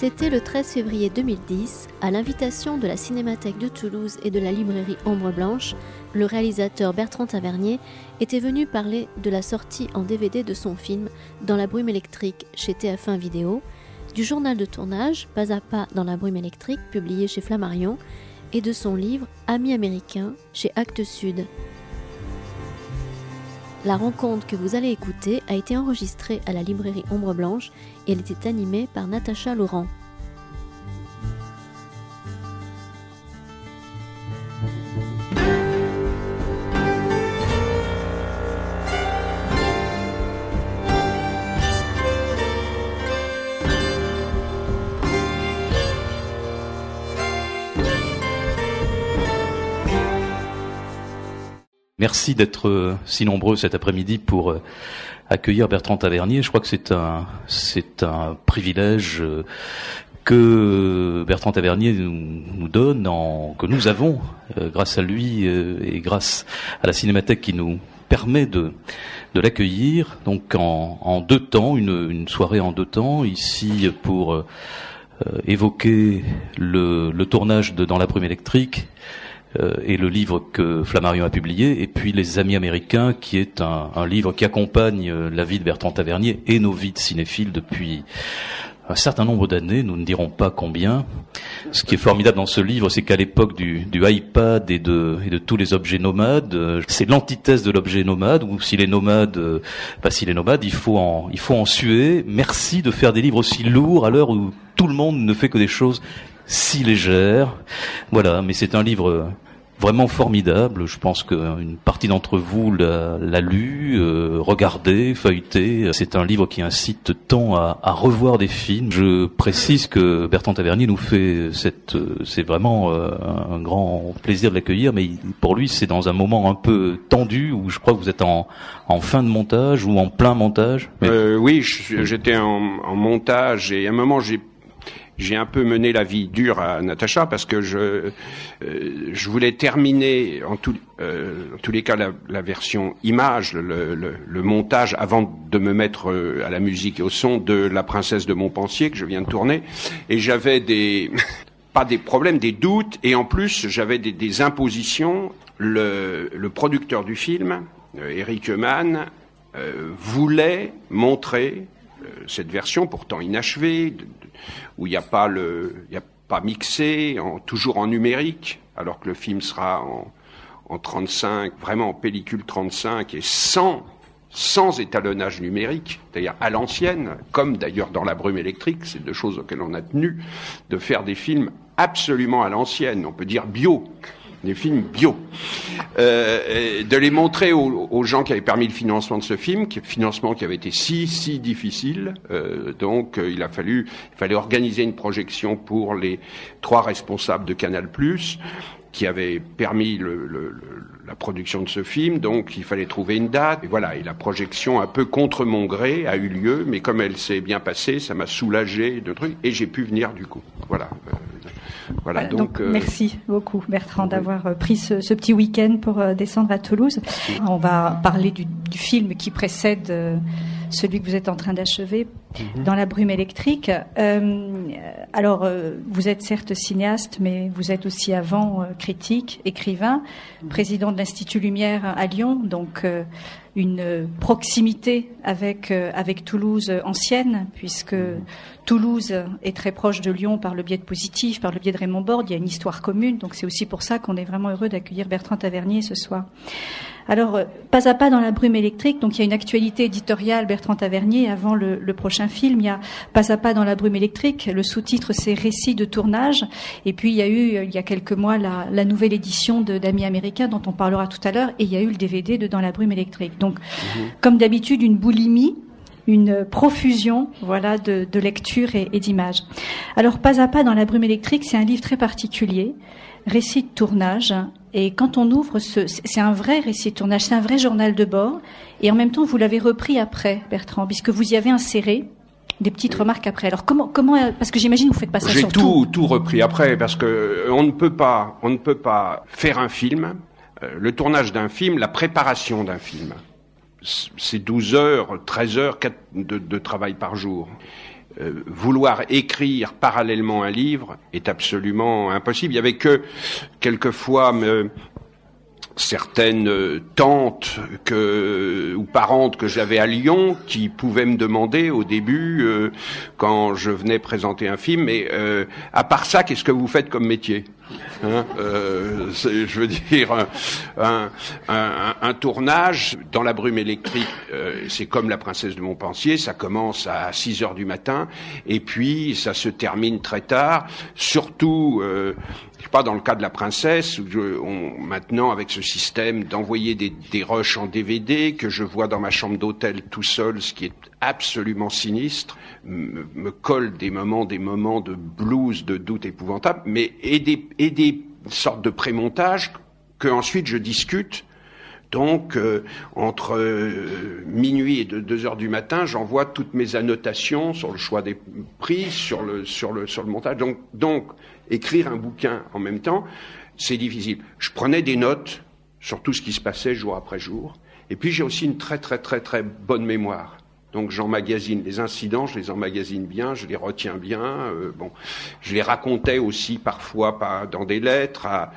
C'était le 13 février 2010, à l'invitation de la Cinémathèque de Toulouse et de la librairie Ombre Blanche, le réalisateur Bertrand Tavernier était venu parler de la sortie en DVD de son film Dans la brume électrique chez TF1 Vidéo, du journal de tournage Pas à pas dans la brume électrique publié chez Flammarion et de son livre Amis américains chez Actes Sud. La rencontre que vous allez écouter a été enregistrée à la librairie Ombre Blanche elle était animée par Natacha Laurent. Merci d'être euh, si nombreux cet après-midi pour euh, accueillir Bertrand Tavernier. Je crois que c'est un, c'est un privilège euh, que Bertrand Tavernier nous, donne, en, que nous avons, grâce à lui et grâce à la Cinémathèque qui nous permet de, de l'accueillir. Donc en, en, deux temps, une, une, soirée en deux temps, ici pour évoquer le, le, tournage de Dans la brume électrique euh, et le livre que Flammarion a publié, et puis Les Amis américains, qui est un, un livre qui accompagne euh, la vie de Bertrand Tavernier et nos vies de cinéphiles depuis un certain nombre d'années, nous ne dirons pas combien. Ce qui est formidable dans ce livre, c'est qu'à l'époque du, du, iPad et de, et de tous les objets nomades, euh, c'est l'antithèse de l'objet nomade, ou s'il est nomade, bah, s'il est nomade, il faut en, il faut en suer. Merci de faire des livres aussi lourds à l'heure où tout le monde ne fait que des choses si légère. Voilà, mais c'est un livre vraiment formidable. Je pense qu'une partie d'entre vous l'a lu, euh, regardé, feuilleté. C'est un livre qui incite tant à, à, revoir des films. Je précise que Bertrand Tavernier nous fait cette, c'est vraiment euh, un grand plaisir de l'accueillir, mais pour lui c'est dans un moment un peu tendu où je crois que vous êtes en, en fin de montage ou en plein montage. Euh, oui, j'étais en, en montage et à un moment j'ai j'ai un peu mené la vie dure à Natacha parce que je, euh, je voulais terminer en, tout, euh, en tous les cas la, la version image, le, le, le, montage avant de me mettre euh, à la musique et au son de La Princesse de Montpensier que je viens de tourner. Et j'avais des pas des problèmes, des doutes, et en plus j'avais des, des, impositions. Le, le, producteur du film, Eric Eumann, voulait montrer cette version pourtant inachevée, où il n'y a pas le, il a pas mixé, toujours en numérique, alors que le film sera en, en 35, vraiment en pellicule 35 et sans sans étalonnage numérique, c'est-à-dire à, l'ancienne, comme d'ailleurs dans La Brume électrique, c'est deux choses auxquelles on a tenu, de faire des films absolument à l'ancienne, on peut dire bio, des films bio, euh, de les montrer aux, gens qui avaient permis le financement de ce film, qui, financement qui avait été si si difficile. Euh, donc euh, il a fallu, il fallait organiser une projection pour les trois responsables de Canal+ qui avaient permis le, le, la production de ce film, donc il fallait trouver une date. Et voilà, et la projection un peu contre mon gré a eu lieu, mais comme elle s'est bien passée, ça m'a soulagé de trucs, et j'ai pu venir du coup. Voilà. Euh, voilà, donc, donc euh... merci beaucoup Bertrand oui. d'avoir euh, pris ce, ce petit week-end pour euh, descendre à Toulouse. Oui. On va parler du, du, film qui précède euh, celui que vous êtes en train d'achever, mmh. dans la brume électrique. Euh, alors, euh, vous êtes certes cinéaste, mais vous êtes aussi avant euh, critique, écrivain, mmh. président de l'Institut Lumière à Lyon, donc une proximité avec avec Toulouse ancienne, puisque mmh. Toulouse est très proche de Lyon par le biais de Positif, par le biais de Raymond Borde. Il y a une histoire commune, donc c'est aussi pour ça qu'on est vraiment heureux d'accueillir Bertrand Tavernier ce soir. Alors, pas à pas dans la brume électrique, donc il y a une actualité éditoriale, Bertrand Tavernier, avant le, le, prochain film. Il y a Pas à pas dans la brume électrique, le sous-titre c'est Récit de tournage. Et puis il y a eu, il y a quelques mois, la, la nouvelle édition d'Amis américains dont on parlera tout à l'heure. Et il y a eu le DVD de Dans la brume électrique. Donc, mmh. comme d'habitude, une boulimie une profusion voilà de, de lecture et, et d'images. Alors pas à pas dans la brume électrique, c'est un livre très particulier, récit de tournage. Et quand on ouvre ce, c'est un vrai récit de tournage, c'est un vrai journal de bord. Et en même temps, vous l'avez repris après, Bertrand, puisque vous y avez inséré des petites remarques après. Alors comment comment parce que j'imagine vous faites pas ça J'ai sur tout, tout repris après parce que on ne peut pas on ne peut pas faire un film, euh, le tournage d'un film, la préparation d'un film c'est 12 heures, 13 heures de, de travail par jour. vouloir écrire parallèlement un livre est absolument impossible. Il y avait que quelquefois me, certaines euh, tantes que, ou parentes que j'avais à Lyon qui pouvaient me demander au début, euh, quand je venais présenter un film, mais euh, à part ça, qu'est-ce que vous faites comme métier? Hein Je veux dire, un, tournage dans la brume électrique, c'est comme La Princesse de Montpensier, ça commence à 6 heures du matin et puis ça se termine très tard. Surtout je sais pas, dans le cas de la princesse, on, maintenant avec ce système d'envoyer des, des rushs en DVD que je vois dans ma chambre d'hôtel tout seul, ce qui est absolument sinistre, me, me, colle des moments, des moments de blues, de doute épouvantable, mais et des, et des sortes de prémontage que ensuite je discute donc, euh, entre euh, minuit et 2 heures du matin, j'envoie toutes mes annotations sur le choix des prix, sur le, sur le, sur le montage. Donc, donc, écrire un bouquin en même temps, c'est difficile. Je prenais des notes sur tout ce qui se passait jour après jour. Et puis j'ai aussi une très très très très bonne mémoire. Donc j'emmagasine les incidents, je les emmagasine bien, je les retiens bien. Euh, bon, je les racontais aussi parfois pas dans des lettres à,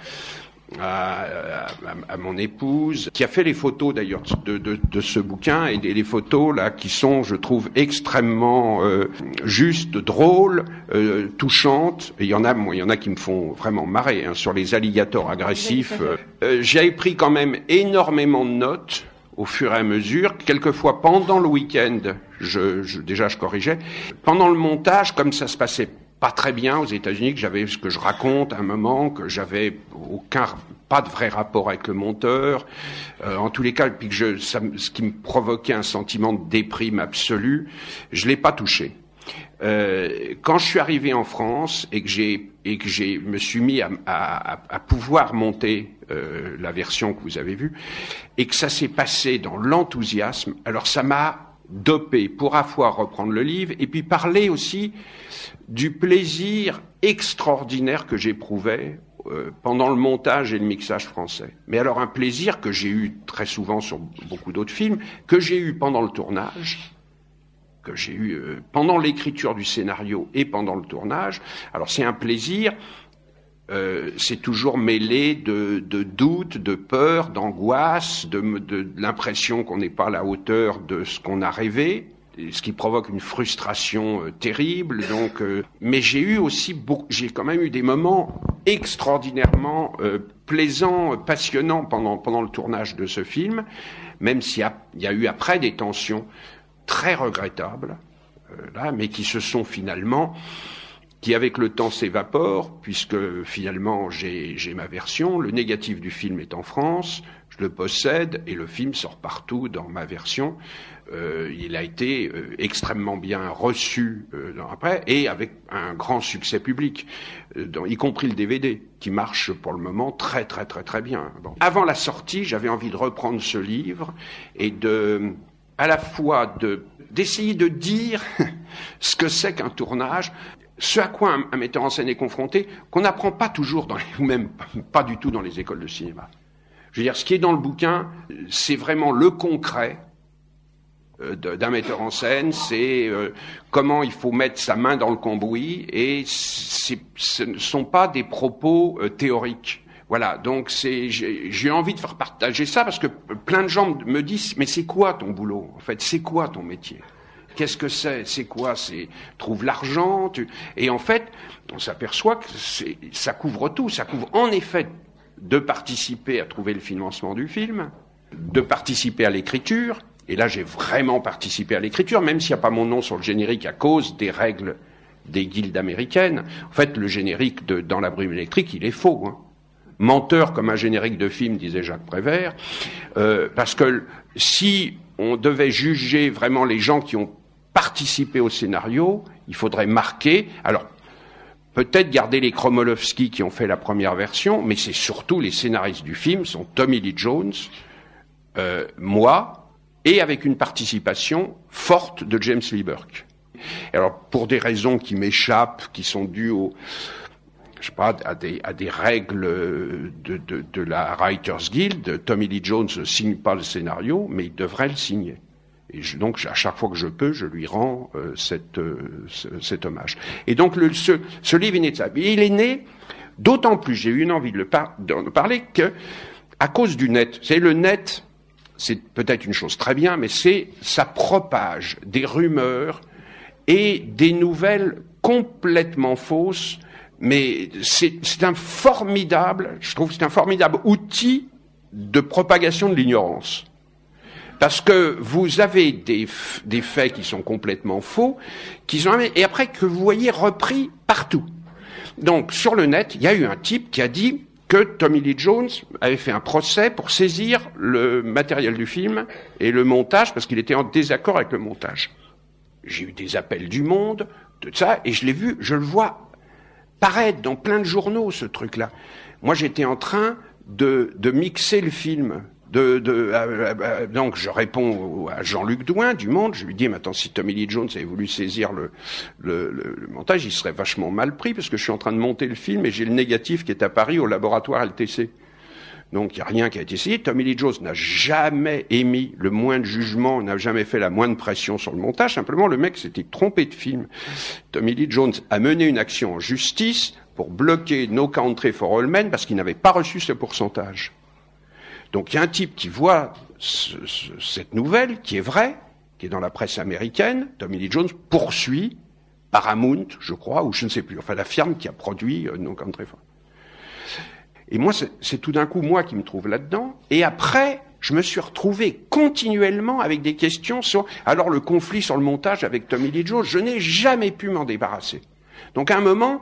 à, à, mon épouse, qui a fait les photos d'ailleurs de, de, de, ce bouquin, et les, photos là qui sont, je trouve, extrêmement euh, justes, drôles, euh, touchantes. Et il y en a, il y en a qui me font vraiment marrer hein, sur les alligators agressifs. Euh, J'ai pris quand même énormément de notes au fur et à mesure. Quelquefois pendant le week-end, je, je, déjà je corrigeais. Pendant le montage, comme ça se passait pas très bien aux États-Unis, que j'avais ce que je raconte à un moment, que j'avais aucun pas de vrai rapport avec le monteur, euh, en tous les cas, puis que je, ça, ce qui me provoquait un sentiment de déprime absolue, je l'ai pas touché. Euh, quand je suis arrivé en France et que j'ai et que j'ai me suis mis à pouvoir monter euh, la version que vous avez vue et que ça s'est passé dans l'enthousiasme, alors ça m'a dopé pour à fois reprendre le livre et puis parler aussi du plaisir extraordinaire que j'éprouvais euh, pendant le montage et le mixage français. Mais alors un plaisir que j'ai eu très souvent sur beaucoup d'autres films, que j'ai eu pendant le tournage, que j'ai eu euh, pendant l'écriture du scénario et pendant le tournage. Alors c'est un plaisir, euh, c'est toujours mêlé de, de doutes, de peur, d'angoisse, de, de l'impression qu'on n'est pas à la hauteur de ce qu'on a rêvé ce qui provoque une frustration euh, terrible. Donc, euh, mais j'ai eu aussi, j'ai quand même eu des moments extraordinairement plaisants, passionnants pendant pendant le tournage de ce film, même s'il y, y a, eu après des tensions très regrettables, là, mais qui se sont finalement qui avec le temps s'évaporent, puisque finalement j'ai ma version, le négatif du film est en France, je le possède, et le film sort partout dans ma version. Euh, il a été euh, extrêmement bien reçu euh, après et avec un grand succès public, dans, y compris le DVD qui marche pour le moment très très très très bien. Bon. Avant la sortie, j'avais envie de reprendre ce livre et de à la fois de d'essayer de dire ce que c'est qu'un tournage, ce à quoi un, metteur en scène est confronté, qu'on n'apprend pas toujours, ou même pas du tout dans les écoles de cinéma. Je veux dire, ce qui est dans le bouquin, c'est vraiment le concret, euh, d'un metteur en scène, c'est euh, comment il faut mettre sa main dans le cambouis, et ce ne sont pas des propos euh, théoriques. Voilà, donc c'est j'ai envie de faire partager ça parce que plein de gens me disent mais c'est quoi ton boulot en fait? C'est quoi ton métier? Qu'est-ce que c'est? C'est quoi? C'est trouve l'argent et en fait on s'aperçoit que ça couvre tout, ça couvre en effet de participer à trouver le financement du film, de participer à l'écriture, et là, j'ai vraiment participé à l'écriture, même s'il n'y a pas mon nom sur le générique à cause des règles des guildes américaines. En fait, le générique de Dans la brume électrique, il est faux. Hein. Menteur comme un générique de film, disait Jacques Prévert. Euh, parce que si on devait juger vraiment les gens qui ont participé au scénario, il faudrait marquer. Alors, peut-être garder les Kromolowski qui ont fait la première version, mais c'est surtout les scénaristes du film sont Tommy Lee Jones, euh, moi, et avec une participation forte de James Lee Burke. Alors, pour des raisons qui m'échappent, qui sont dues au, je sais pas, à des, règles de, la Writers Guild, Tommy Lee Jones ne signe pas le scénario, mais il devrait le signer. Et donc, à chaque fois que je peux, je lui rends euh, cette, cet hommage. Et donc, le, ce, ce livre ça. Il est né, d'autant plus, j'ai eu une envie de le parler, que à cause du net. C'est le net, c'est peut-être une chose très bien, mais c'est ça propage des rumeurs et des nouvelles complètement fausses. Mais c'est un formidable, je trouve, c'est un formidable outil de propagation de l'ignorance. Parce que vous avez des, des, faits qui sont complètement faux, qui sont, et après que vous voyez repris partout. Donc, sur le net, il y a eu un type qui a dit que Tommy Lee Jones avait fait un procès pour saisir le matériel du film et le montage parce qu'il était en désaccord avec le montage. J'ai eu des appels du monde, tout ça, et je l'ai vu, je le vois paraître dans plein de journaux, ce truc-là. Moi, j'étais en train de, mixer le film euh, euh, euh, donc je réponds à Jean-Luc Douin du Monde, je lui dis maintenant si Tommy Lee Jones avait voulu saisir le, montage, il serait vachement mal pris parce que je suis en train de monter le film et j'ai le négatif qui est à Paris au laboratoire LTC. Donc il n'y a rien qui a été essayé. Tommy Lee Jones n'a jamais émis le moins de jugement, n'a jamais fait la moindre pression sur le montage. Simplement, le mec s'était trompé de film. Tommy Lee Jones a mené une action en justice pour bloquer No Country for All Men parce qu'il n'avait pas reçu ce pourcentage. Donc il y a un type qui voit cette nouvelle, qui est vraie, qui est dans la presse américaine, Tommy Lee Jones poursuit Paramount, je crois, ou je ne sais plus, enfin la firme qui a produit euh, No Country for. Et moi, c'est tout d'un coup moi qui me trouve là-dedans. Et après, je me suis retrouvé continuellement avec des questions sur alors le conflit sur le montage avec Tommy Lee Jones. Je n'ai jamais pu m'en débarrasser. Donc à un moment,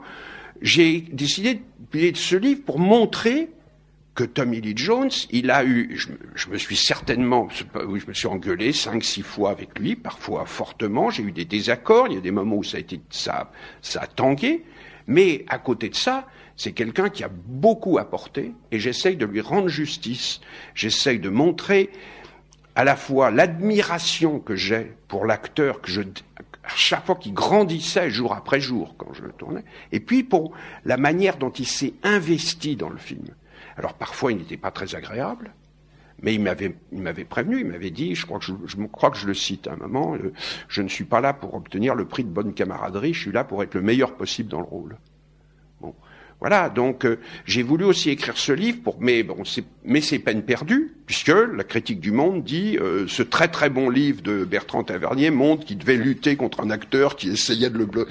j'ai décidé de publier ce livre pour montrer que Tommy Lee Jones, il a eu, je, me suis certainement, oui, je me suis engueulé cinq, six fois avec lui, parfois fortement, j'ai eu des désaccords, il y a des moments où ça a été, ça, ça a tangué, mais à côté de ça, c'est quelqu'un qui a beaucoup apporté, et j'essaye de lui rendre justice, j'essaye de montrer à la fois l'admiration que j'ai pour l'acteur que je, à chaque fois qu'il grandissait jour après jour quand je le tournais, et puis pour la manière dont il s'est investi dans le film. Alors parfois, il n'était pas très agréable, mais il m'avait, il m'avait prévenu, il m'avait dit, je crois que je, je, crois que je le cite à un moment, euh, je ne suis pas là pour obtenir le prix de bonne camaraderie, je suis là pour être le meilleur possible dans le rôle. Voilà, donc euh, j'ai voulu aussi écrire ce livre pour, mais bon, c'est, peine perdue puisque la critique du Monde dit euh, ce très très bon livre de Bertrand Tavernier montre qu'il devait lutter contre un acteur qui essayait de le bloquer.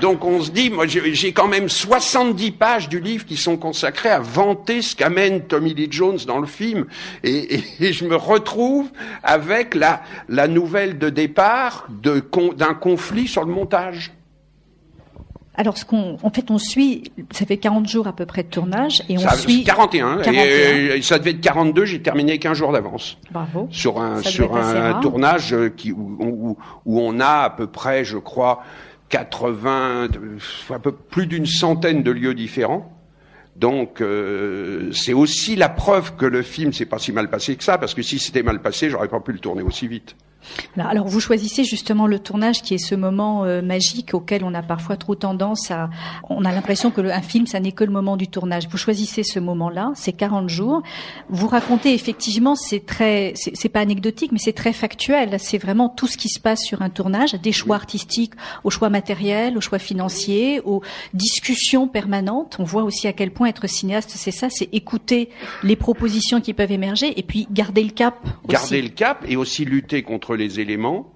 Donc on se dit, moi j'ai quand même 70 pages du livre qui sont consacrées à vanter ce qu'amène Tommy Lee Jones dans le film, et, je me retrouve avec la, la nouvelle de départ de, d'un conflit sur le montage. Alors, ce qu'on, en fait, on suit, ça fait 40 jours à peu près de tournage, et on suit... 41, 41. Et, ça devait être 42, j'ai terminé 15 jours d'avance. Bravo. Sur un, sur un tournage qui, où, où, on a à peu près, je crois, 80, un peu plus d'une centaine de lieux différents. Donc euh, c'est aussi la preuve que le film s'est pas si mal passé que ça, parce que si c'était mal passé, j'aurais pas pu le tourner aussi vite. Alors, vous choisissez justement le tournage qui est ce moment euh, magique auquel on a parfois trop tendance à... On a l'impression que le, un film, ça n'est que le moment du tournage. Vous choisissez ce moment-là, c'est 40 jours. Vous racontez effectivement, c'est très... C'est pas anecdotique, mais c'est très factuel. C'est vraiment tout ce qui se passe sur un tournage, des choix artistiques, aux choix matériels, aux choix financiers, aux discussions permanentes. On voit aussi à quel point être cinéaste, c'est ça, c'est écouter les propositions qui peuvent émerger et puis garder le cap. Garder le cap et aussi lutter contre les éléments,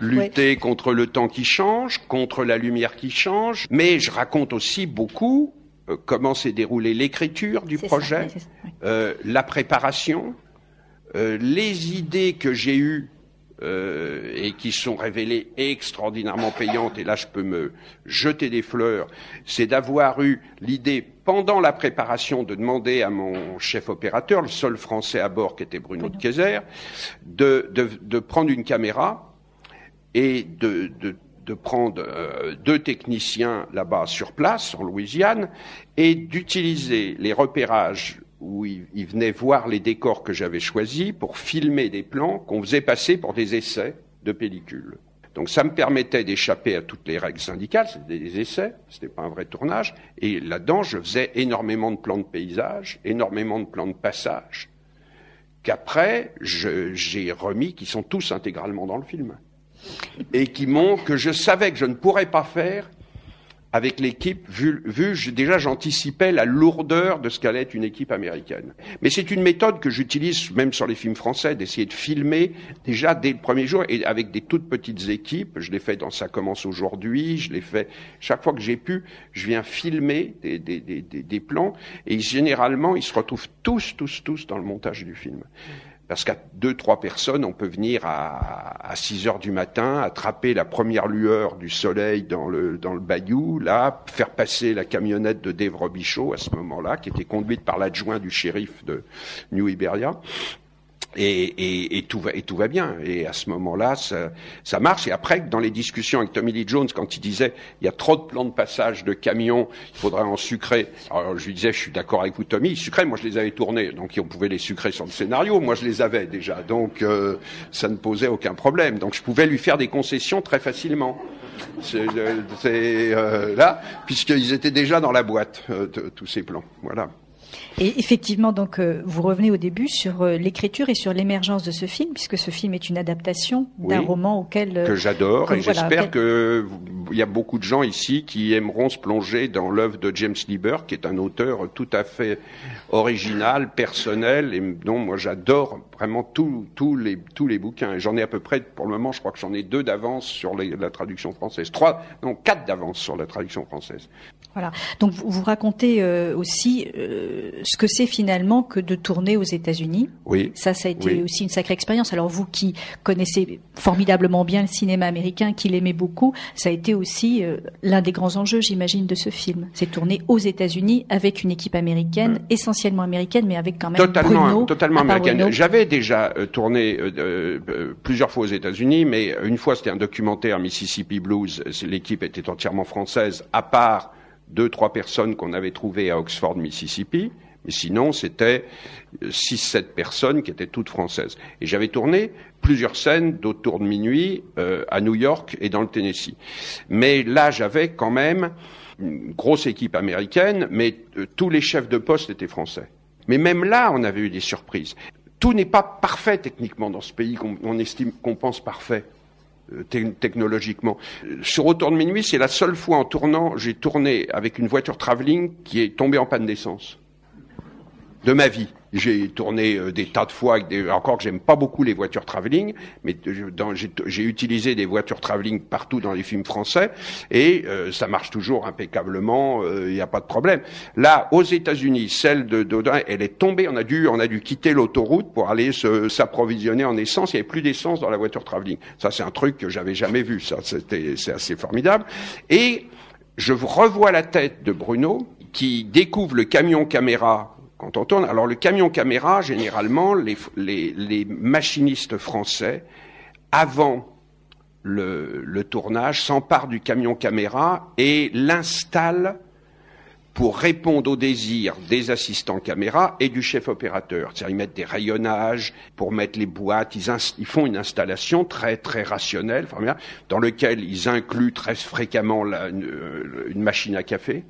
lutter contre le temps qui change, contre la lumière qui change. Mais je raconte aussi beaucoup euh, comment s'est déroulée l'écriture du projet, euh, la préparation, euh, les idées que j'ai eues euh, et qui sont révélées extraordinairement payantes, et là je peux me jeter des fleurs, c'est d'avoir eu l'idée pendant la préparation de demander à mon chef opérateur, le seul français à bord qui était Bruno de Kayser, de, de, de, prendre une caméra et de, de prendre euh, deux techniciens là-bas sur place, en Louisiane, et d'utiliser les repérages où ils, venaient voir les décors que j'avais choisis pour filmer des plans qu'on faisait passer pour des essais de pellicules. Donc ça me permettait d'échapper à toutes les règles syndicales, c'était des essais, c'était pas un vrai tournage, et là-dedans je faisais énormément de plans de paysage, énormément de plans de passage, qu'après j'ai remis, qui sont tous intégralement dans le film et qui m'ont que je savais que je ne pourrais pas faire avec l'équipe, vu, vu déjà j'anticipais la lourdeur de ce qu'allait être une équipe américaine. Mais c'est une méthode que j'utilise même sur les films français, d'essayer de filmer déjà dès le premier jour et avec des toutes petites équipes. Je l'ai fait dans Ça commence aujourd'hui, je l'ai fait chaque fois que j'ai pu, je viens filmer des, des, des, des plans et généralement ils se retrouvent tous, tous, tous dans le montage du film. Parce qu'à deux, trois personnes, on peut venir à, à 6 heures du matin, attraper la première lueur du soleil dans le, dans le bayou, là, faire passer la camionnette de Dave Robichaud à ce moment-là, qui était conduite par l'adjoint du shérif de New Iberia. Et, et, et, tout va, et tout va bien. Et à ce moment-là, ça, ça, marche. Et après, dans les discussions avec Tommy Lee Jones, quand il disait il y a trop de plans de passage de camions, il faudrait en sucrer. Alors je lui disais, je suis d'accord avec vous, Tommy. Sucrait, moi je les avais tournés, donc on pouvait les sucrer sur le scénario. Moi je les avais déjà, donc euh, ça ne posait aucun problème. Donc je pouvais lui faire des concessions très facilement. C'est euh, là, puisqu'ils étaient déjà dans la boîte, euh, tous ces plans. Voilà. Et effectivement, donc, euh, vous revenez au début sur euh, l'écriture et sur l'émergence de ce film, puisque ce film est une adaptation d'un roman auquel euh, que j'adore et j'espère qu'il y a beaucoup de gens ici qui aimeront se plonger dans l'œuvre de James Lieber, qui est un auteur tout à fait original, personnel et dont moi j'adore vraiment tous les tous les bouquins. J'en ai à peu près pour le moment, je crois que j'en ai deux d'avance sur la traduction française, trois, non quatre d'avance sur la traduction française. Voilà. Donc vous, vous racontez aussi ce que c'est finalement que de tourner aux États-Unis. Oui. Ça, ça a été aussi une sacrée expérience. Alors vous qui connaissez formidablement bien le cinéma américain, qui l'aimez beaucoup, ça a été aussi euh, l'un des grands enjeux, j'imagine, de ce film. C'est tourner aux États-Unis avec une équipe américaine, essentiellement américaine, mais avec quand même totalement, Bruno, totalement américaine. J'avais déjà euh, tourné euh, plusieurs fois aux États-Unis, mais une fois c'était un documentaire Mississippi Blues. L'équipe était entièrement française, à part deux, trois personnes qu'on avait trouvées à Oxford, Mississippi. Mais sinon, c'était six, sept personnes qui étaient toutes françaises. Et j'avais tourné plusieurs scènes d'autour de minuit euh, à New York et dans le Tennessee. Mais là, j'avais quand même une grosse équipe américaine, mais euh, tous les chefs de poste étaient français. Mais même là, on avait eu des surprises. Tout n'est pas parfait techniquement dans ce pays qu'on estime, qu'on pense parfait euh, technologiquement. Sur Autour de minuit, c'est la seule fois en tournant, j'ai tourné avec une voiture travelling qui est tombée en panne d'essence de ma vie. J'ai tourné euh, des tas de fois, avec des, encore que j'aime pas beaucoup les voitures travelling, mais j'ai utilisé des voitures travelling partout dans les films français et euh, ça marche toujours impeccablement, il euh, n'y a pas de problème. Là, aux États-Unis, celle de Dodin, elle est tombée, on a dû, on a dû quitter l'autoroute pour aller s'approvisionner en essence. Il n'y avait plus d'essence dans la voiture travelling. Ça, c'est un truc que j'avais jamais vu. Ça, c'était, c'est assez formidable. Et je revois la tête de Bruno qui découvre le camion caméra quand on tourne. Alors le camion caméra, généralement, les, machinistes français, avant le, tournage, s'emparent du camion caméra et l'installent pour répondre aux désirs des assistants caméra et du chef opérateur. C'est-à-dire ils mettent des rayonnages pour mettre les boîtes, ils, font une installation très très rationnelle, dans lequel ils incluent très fréquemment la, une, machine à café,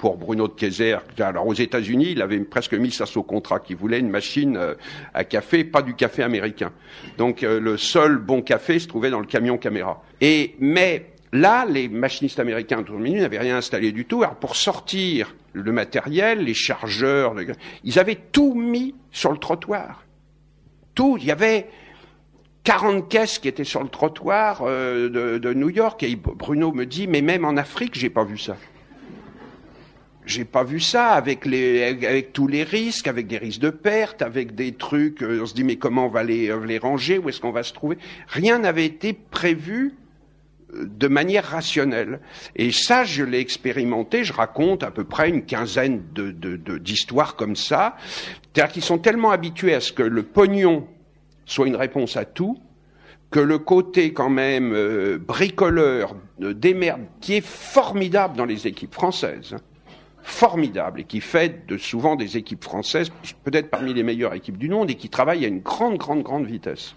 pour Bruno de Kayser. Alors aux États-Unis, il avait presque mis ça sous contrat, qu'il voulait une machine euh, à café, pas du café américain. Donc euh, le seul bon café se trouvait dans le camion caméra. Et mais là, les machinistes américains de n'avaient rien installé du tout. Alors pour sortir le matériel, les chargeurs, ils avaient tout mis sur le trottoir. Tout. Il y avait 40 caisses qui étaient sur le trottoir euh, de, de, New York. Et Bruno me dit, mais même en Afrique, j'ai pas vu ça j'ai pas vu ça avec les avec tous les risques, avec des risques de perte, avec des trucs. Euh, on se dit mais comment on va les les ranger Où est-ce qu'on va se trouver? Rien n'avait été prévu euh, de manière rationnelle. Et ça, je l'ai expérimenté. Je raconte à peu près une quinzaine de d'histoires comme ça. C'est-à-dire qu'ils sont tellement habitués à ce que le pognon soit une réponse à tout que le côté quand même euh, bricoleur, euh, démerde, qui est formidable dans les équipes françaises, formidable et qui fait de souvent des équipes françaises, peut-être parmi les meilleures équipes du monde, et qui travaillent à une grande, grande, grande vitesse.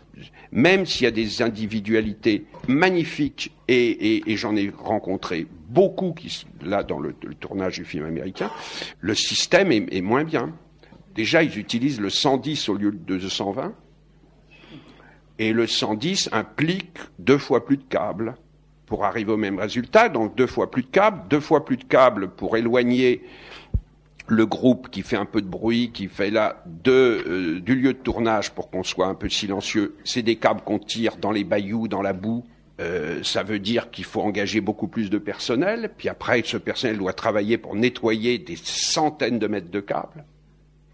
Même s'il y a des individualités magnifiques, et, j'en ai rencontré beaucoup qui, là, dans le, tournage du film américain, le système est, moins bien. déjà, ils utilisent le 110 au lieu de 220. Et le 110 implique deux fois plus de câbles pour arriver au même résultat. Donc deux fois plus de câbles, deux fois plus de câbles pour éloigner le groupe qui fait un peu de bruit, qui fait là euh, du lieu de tournage pour qu'on soit un peu silencieux. C'est des câbles qu'on tire dans les bayous, dans la boue. Euh, ça veut dire qu'il faut engager beaucoup plus de personnel. Puis après, ce personnel doit travailler pour nettoyer des centaines de mètres de câbles.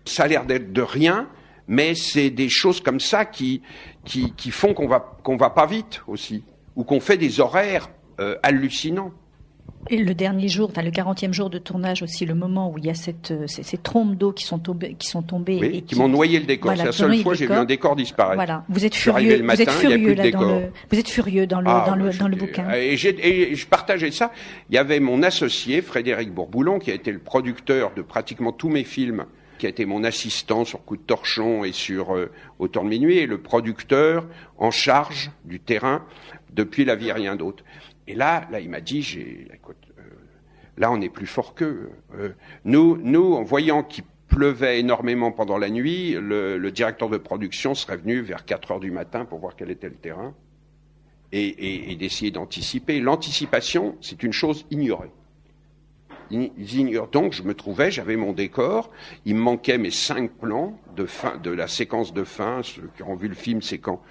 Ça a l'air d'être de rien, mais c'est des choses comme ça qui, qui, qui font qu'on va, qu'on va pas vite aussi, ou qu'on fait des horaires euh, hallucinants. Et le dernier jour, enfin le 40e jour de tournage aussi, le moment où il y a cette, euh, ces, ces trompes d'eau qui sont tombées, qui sont tombées oui, et qui, m'ont noyé le décor. c'est la seule fois que j'ai vu un décor disparaître. Voilà, vous êtes furieux. Le matin, vous êtes furieux là dans le, vous êtes furieux dans le, ah, dans, le dans le bouquin. Et, et, je partageais ça. Il y avait mon associé Frédéric Bourboulon qui a été le producteur de pratiquement tous mes films qui a été mon assistant sur Coup de Torchon et sur euh, Autant de minuit, et le producteur en charge du terrain depuis La vie rien d'autre. Et là, il m'a dit, euh, là, on est plus fort qu'eux. Euh, nous, en voyant qu'il pleuvait énormément pendant la nuit, le, directeur de production serait venu vers 4 heures du matin pour voir quel était le terrain et, et, et d'essayer d'anticiper. L'anticipation, c'est une chose ignorée. Ils ignorent donc, je me trouvais, j'avais mon décor, il me manquait mes cinq plans de fin, de la séquence de fin. Ceux qui ont vu le film, c'est quand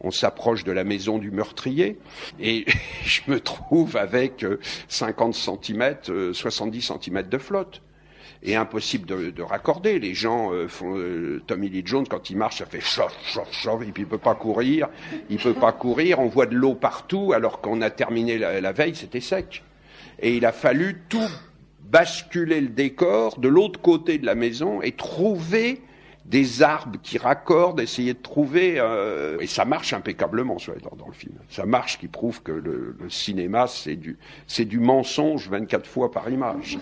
on s'approche de la maison du meurtrier, et je me trouve avec 50 cm, 70 cm de flotte et impossible de, de, raccorder. Les gens euh, font euh, Tommy Lee Jones quand il marche, ça fait chauffe, chauffe, chauffe, et puis il peut pas courir, il peut pas courir. On voit de l'eau partout, alors qu'on a terminé la veille, c'était sec. Et il a fallu tout basculer le décor de l'autre côté de la maison et trouver des arbres qui raccordent, essayer de trouver euh, et ça marche impeccablement dans, dans, le film. Ça marche, qui prouve que le, le cinéma c'est du c'est du mensonge 24 fois par image.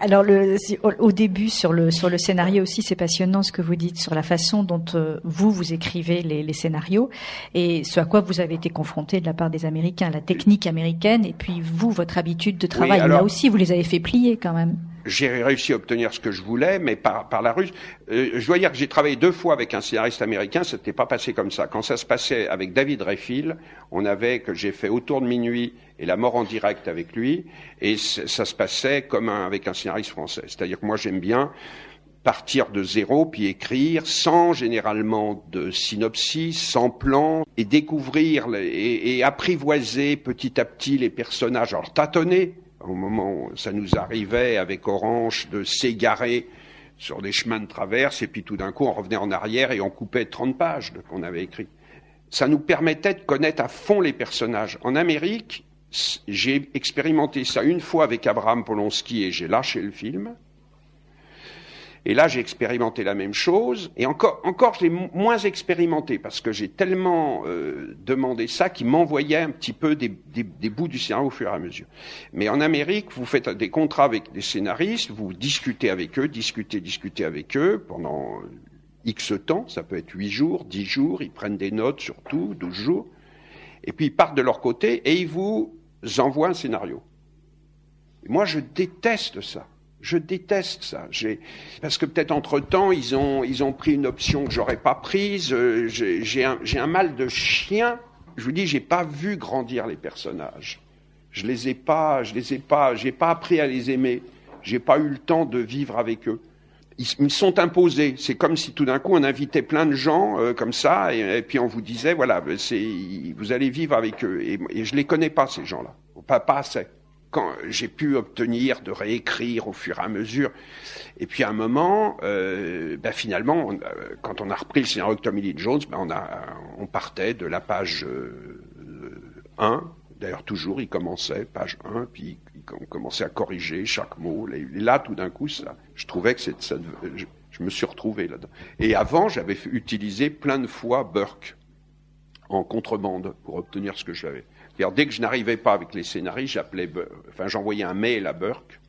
Alors le, au, au, début sur le sur le scénario aussi c'est passionnant ce que vous dites sur la façon dont euh, vous vous écrivez les, les, scénarios et ce à quoi vous avez été confronté de la part des Américains, la technique américaine et puis vous votre habitude de travail. Oui, alors, Là aussi vous les avez fait plier quand même j'ai réussi à obtenir ce que je voulais, mais par, par la ruse. Euh, je dois dire que j'ai travaillé deux fois avec un scénariste américain, ça n'était pas passé comme ça. Quand ça se passait avec David Rayfield, on avait, que j'ai fait Autour de minuit et La mort en direct avec lui, et ça se passait comme un, avec un scénariste français. C'est-à-dire que moi j'aime bien partir de zéro, puis écrire sans généralement de synopsis, sans plan, et découvrir et, et apprivoiser petit à petit les personnages. Alors tâtonner, au moment où ça nous arrivait avec Orange de s'égarer sur des chemins de traverse, et puis tout d'un coup on revenait en arrière et on coupait 30 pages qu'on avait écrit. Ça nous permettait de connaître à fond les personnages. En Amérique, j'ai expérimenté ça une fois avec Abraham Polonsky et j'ai lâché le film. Et là, j'ai expérimenté la même chose. Et encore, encore, je l'ai moins expérimenté parce que j'ai tellement euh, demandé ça qu'il m'envoyait un petit peu des, des, des, bouts du scénario au fur et à mesure. Mais en Amérique, vous faites des contrats avec des scénaristes, vous discutez avec eux, discutez, discutez avec eux pendant X temps. Ça peut être 8 jours, 10 jours. Ils prennent des notes sur tout, 12 jours. Et puis ils partent de leur côté et ils vous envoient un scénario. Moi, je déteste ça. Je déteste ça. Parce que peut-être entre-temps, ils ont, ils ont pris une option que j'aurais pas prise. Euh, j'ai un, mal de chien. Je vous dis, j'ai pas vu grandir les personnages. Je les ai pas, je les ai pas, j'ai pas appris à les aimer. J'ai pas eu le temps de vivre avec eux. Ils me sont imposés. C'est comme si tout d'un coup on invitait plein de gens euh, comme ça et, puis on vous disait voilà, vous allez vivre avec eux. Et, et je les connais pas ces gens-là, pas assez quand j'ai pu obtenir de réécrire au fur et à mesure. Et puis à un moment, euh, ben finalement, euh, quand on a repris le scénario de Tommy Lee Jones, ben on, a, on partait de la page euh, 1. D'ailleurs, toujours, il commençait, page 1, puis on commençait à corriger chaque mot. Et là, tout d'un coup, ça, je trouvais que c'est, je, me suis retrouvé là-dedans. Et avant, j'avais utilisé plein de fois Burke en contrebande pour obtenir ce que j'avais dès que je n'arrivais pas avec les scénaristes, j'appelais, enfin, j'envoyais un mail à Burke.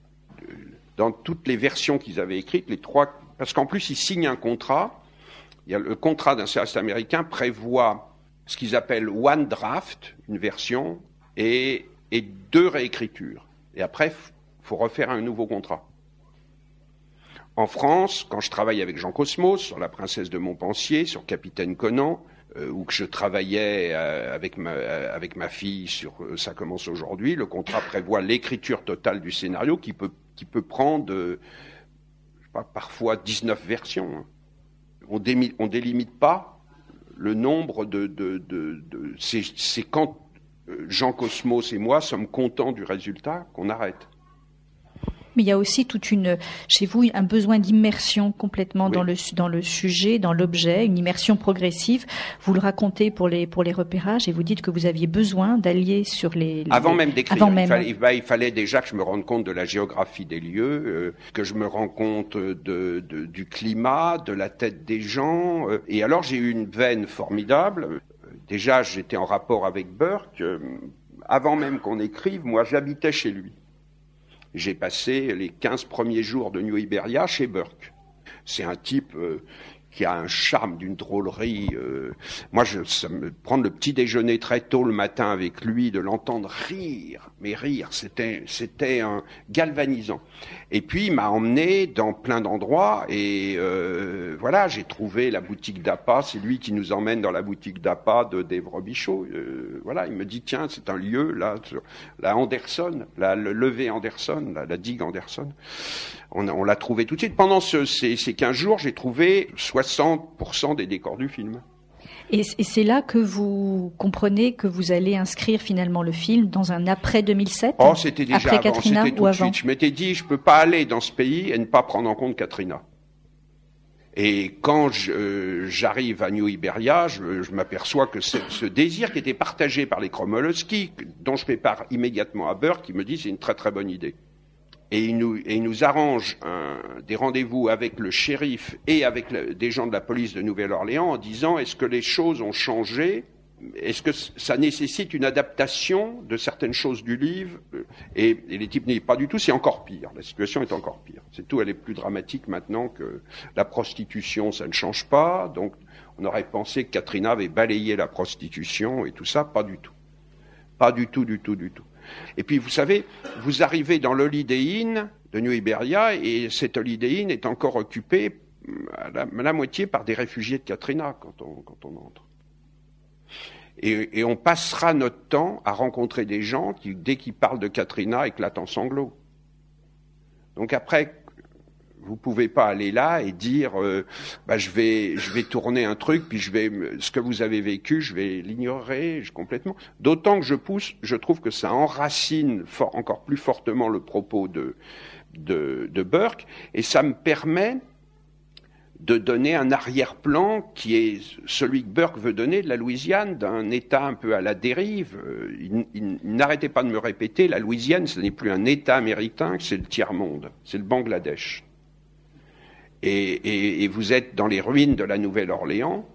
Dans toutes les versions qu'ils avaient écrites, les trois, parce qu'en plus, ils signent un contrat. Il le contrat d'un scénariste américain prévoit ce qu'ils appellent one draft, une version, et, deux réécritures. Et après, faut refaire un nouveau contrat. En France, quand je travaille avec Jean Cosmos sur La Princesse de Montpensier, sur Capitaine Conan, euh, ou que je travaillais euh, avec, ma, euh, avec ma fille sur Ça commence aujourd'hui, le contrat prévoit l'écriture totale du scénario qui peut, prendre je sais pas, parfois 19 versions. On, on délimite pas le nombre de, de c'est quand Jean Cosmos et moi sommes contents du résultat qu'on arrête mais il y a aussi toute une, chez vous, un besoin d'immersion complètement dans le dans le sujet, dans l'objet, une immersion progressive. Vous le racontez pour les pour les repérages et vous dites que vous aviez besoin d'allier sur les, avant même d'écrire. Avant même. Il, fallait, il, fallait, déjà que je me rende compte de la géographie des lieux, euh, que je me rende compte de, de, du climat, de la tête des gens. Euh, et alors j'ai eu une veine formidable. Déjà, j'étais en rapport avec Burke. Euh, avant même qu'on écrive, moi, j'habitais chez lui. J'ai passé les 15 premiers jours de New Iberia chez Burke. C'est un type euh, qui a un charme d'une drôlerie. Euh. moi, je, ça me prendre le petit déjeuner très tôt le matin avec lui, de l'entendre rire, mais rire, c'était c'était un galvanisant. Et puis il m'a emmené dans plein d'endroits et euh, voilà, j'ai trouvé la boutique d'Apa. C'est lui qui nous emmène dans la boutique d'Apa de Dave Robichaud. Euh, voilà, il me dit tiens, c'est un lieu là, la Anderson, la le levé Anderson, la, la digue Anderson. On, on l'a trouvé tout de suite. Pendant ce, ces, ces 15 jours, j'ai trouvé 60% des décors du film. Et, c'est là que vous comprenez que vous allez inscrire finalement le film dans un après 2007 Oh, c'était déjà après avant, Katrina tout ou de Suite. Je m'étais dit, je peux pas aller dans ce pays et ne pas prendre en compte Katrina. Et quand euh, j'arrive à New Iberia, je, je m'aperçois que ce désir qui était partagé par les Kromolowski, dont je fais part immédiatement à Burke, qui me dit c'est une très très bonne idée et il nous, arrange un, des rendez-vous avec le shérif et avec des gens de la police de Nouvelle-Orléans en disant est-ce que les choses ont changé? Est-ce que ça nécessite une adaptation de certaines choses du livre? Et, et, les types n'y pas du tout, c'est encore pire. La situation est encore pire. C'est tout, elle est plus dramatique maintenant que la prostitution, ça ne change pas. Donc, on aurait pensé que Katrina avait balayé la prostitution et tout ça, pas du tout. Pas du tout, du tout, du tout. Et puis, vous savez, vous arrivez dans l'Holiday Inn de New Iberia et cet Holiday Inn est encore occupé à la, moitié par des réfugiés de Katrina quand on, quand on entre. Et, on passera notre temps à rencontrer des gens qui, dès qu'ils parlent de Katrina, éclatent en sanglots. Donc après, vous pouvez pas aller là et dire euh, bah, je vais je vais tourner un truc puis je vais ce que vous avez vécu je vais l'ignorer complètement. D'autant que je pousse, je trouve que ça enracine encore plus fortement le propos de, Burke et ça me permet de donner un arrière-plan qui est celui que Burke veut donner de la Louisiane, d'un État un peu à la dérive. Euh, il, il n'arrêtait pas de me répéter, la Louisiane, ce n'est plus un État américain, c'est le tiers-monde, c'est le Bangladesh et, vous êtes dans les ruines de la Nouvelle-Orléans,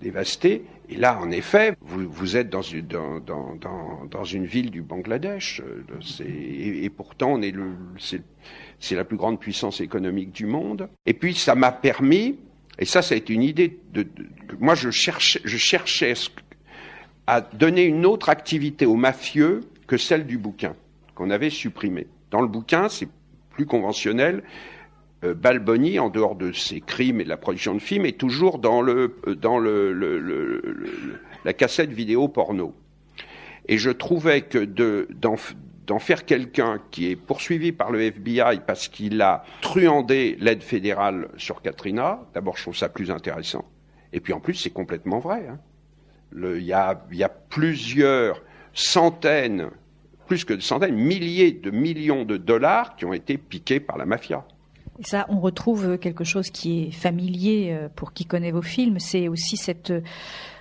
dévastées, et là, en effet, vous, êtes dans une, dans, une ville du Bangladesh, euh, et, pourtant, on est c'est, la plus grande puissance économique du monde. Et puis, ça m'a permis, et ça, ça a été une idée de, moi, je cherchais, je cherchais à donner une autre activité aux mafieux que celle du bouquin qu'on avait supprimé. Dans le bouquin, c'est plus conventionnel. Euh, Balboni, en dehors de ses crimes et de la production de films, est toujours dans, le, euh, dans le, la cassette vidéo porno. Et je trouvais que d'en faire quelqu'un qui est poursuivi par le FBI parce qu'il a truandé l'aide fédérale sur Katrina, d'abord je trouve ça plus intéressant. Et puis en plus c'est complètement vrai. Hein. Il y, a, plusieurs centaines, plus que de centaines, milliers de millions de dollars qui ont été piqués par la mafia. Et ça, on retrouve quelque chose qui est familier euh, pour qui connaît vos films. C'est aussi cette euh,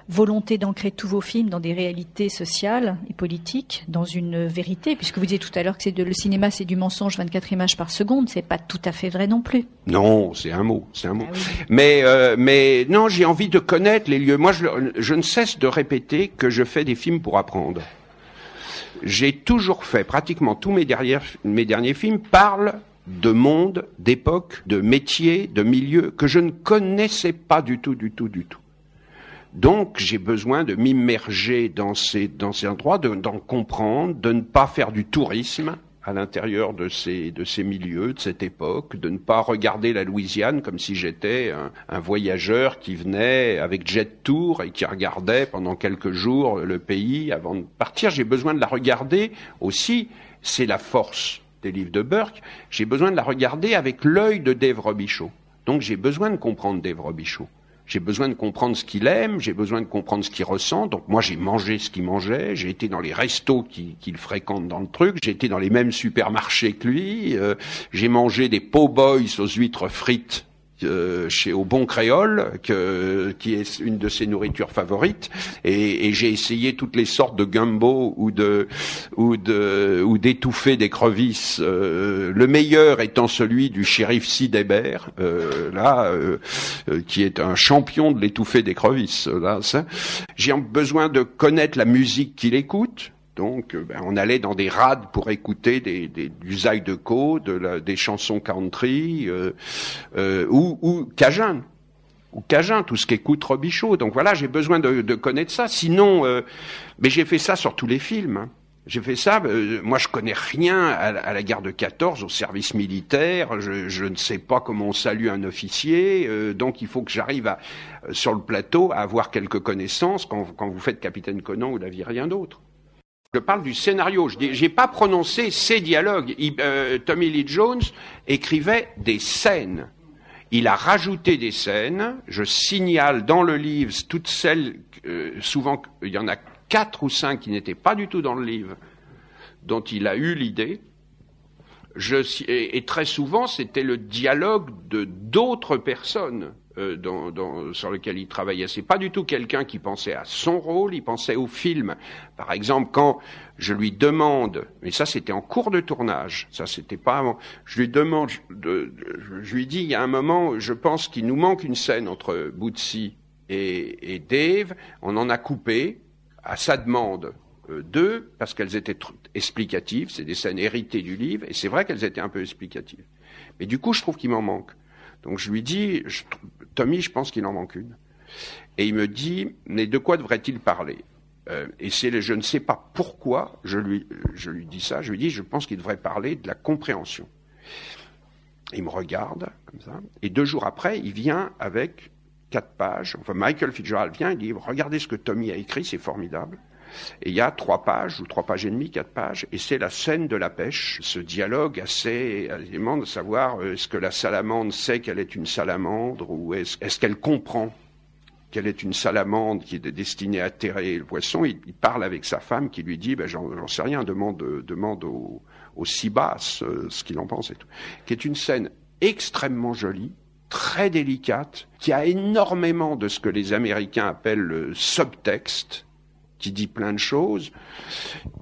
volonté d'ancrer tous vos films dans des réalités sociales et politiques, dans une vérité, puisque vous disiez tout à l'heure que de, le cinéma, c'est du mensonge 24 images par seconde, c'est pas tout à fait vrai non plus. Non, c'est un mot, c'est un mot. Ah mais euh, mais non, j'ai envie de connaître les lieux. Moi, je, je ne cesse de répéter que je fais des films pour apprendre. J'ai toujours fait, pratiquement tous mes, derniers, mes derniers films parlent de monde, d'époque, de métier, de milieu que je ne connaissais pas du tout, du tout, du tout. Donc j'ai besoin de m'immerger dans ces, endroits, d'en comprendre, de ne pas faire du tourisme. à l'intérieur de ces, de ces milieux, de cette époque, de ne pas regarder la Louisiane comme si j'étais un, un, voyageur qui venait avec jet tour et qui regardait pendant quelques jours le pays avant de partir. J'ai besoin de la regarder aussi, c'est la force des livres de Burke, j'ai besoin de la regarder avec l'œil de Dave Robichaud. Donc j'ai besoin de comprendre Dave Robichaud. J'ai besoin de comprendre ce qu'il aime, j'ai besoin de comprendre ce qu'il ressent. Donc moi, j'ai mangé ce qu'il mangeait, j'ai été dans les restos qu'il fréquente dans le truc, j'ai été dans les mêmes supermarchés que lui, euh, j'ai mangé des po' boys aux huîtres frites euh, chez au Bon Créole, que, qui est une de ses nourritures favorites, et, et j'ai essayé toutes les sortes de gumbo ou de ou de ou d'étouffer des crevisses. Euh, le meilleur étant celui du shérif Sidébert, euh, là, euh, euh, qui est un champion de l'étouffer des crevisses. Là, j'ai besoin de connaître la musique qu'il écoute. Donc, euh, ben, on allait dans des rades pour écouter des, des, du Zydeco, de la, des chansons country euh, euh, ou, ou cajun ou cajun, tout ce qu'écoute Robichaud. Donc voilà, j'ai besoin de, connaître ça. Sinon, mais j'ai fait ça sur tous les films. Hein. J'ai fait ça. Moi, je connais rien à, la guerre de 14, au service militaire. Je, ne sais pas comment on salue un officier. Donc, il faut que j'arrive sur le plateau à avoir quelques connaissances quand, quand vous faites Capitaine Conan ou la vie rien d'autre. Je parle du scénario. Je n'ai pas prononcé ces dialogues. Euh, Tommy Lee Jones écrivait des scènes. Il a rajouté des scènes. Je signale dans le livre toutes celles, euh, souvent, il y en a quatre ou cinq qui n'étaient pas du tout dans le livre, dont il a eu l'idée. Et, et, très souvent, c'était le dialogue de d'autres personnes euh, sur lequel il travaillait. C'est pas du tout quelqu'un qui pensait à son rôle, il pensait au film. Par exemple, quand je lui demande, mais ça c'était en cours de tournage, ça c'était pas avant, je lui demande, de, de, je lui dis, il y a un moment, je pense qu'il nous manque une scène entre Bootsy et, et Dave, on en a coupé à sa demande euh, deux, parce qu'elles étaient explicatives, c'est des scènes héritées du livre, et c'est vrai qu'elles étaient un peu explicatives. Mais du coup, je trouve qu'il m'en manque. Donc je lui dis, Tommy, je pense qu'il en manque une. Et il me dit, mais de quoi devrait-il parler? Euh, Et c'est, je ne sais pas pourquoi je lui, je lui dis ça. Je lui dis, je pense qu'il devrait parler de la compréhension. Il me regarde comme ça, et deux jours après, il vient avec quatre pages. Enfin, Michael Fitzgerald vient, il dit, regardez ce que Tommy a écrit, c'est formidable. Il y a trois pages, ou trois pages et demie, quatre pages, et c'est la scène de la pêche, ce dialogue assez élément de savoir euh, est-ce que la salamandre sait qu'elle est une salamandre, ou est-ce est qu'elle comprend qu'elle est une salamandre qui est destinée à terrer le poisson? Il, parle avec sa femme qui lui dit, ben, j'en sais rien, demande, demande au, au ce qu'il en pense et. Qui est une scène extrêmement jolie, très délicate, qui a énormément de ce que les Américains appellent le subtexte, qui dit plein de choses,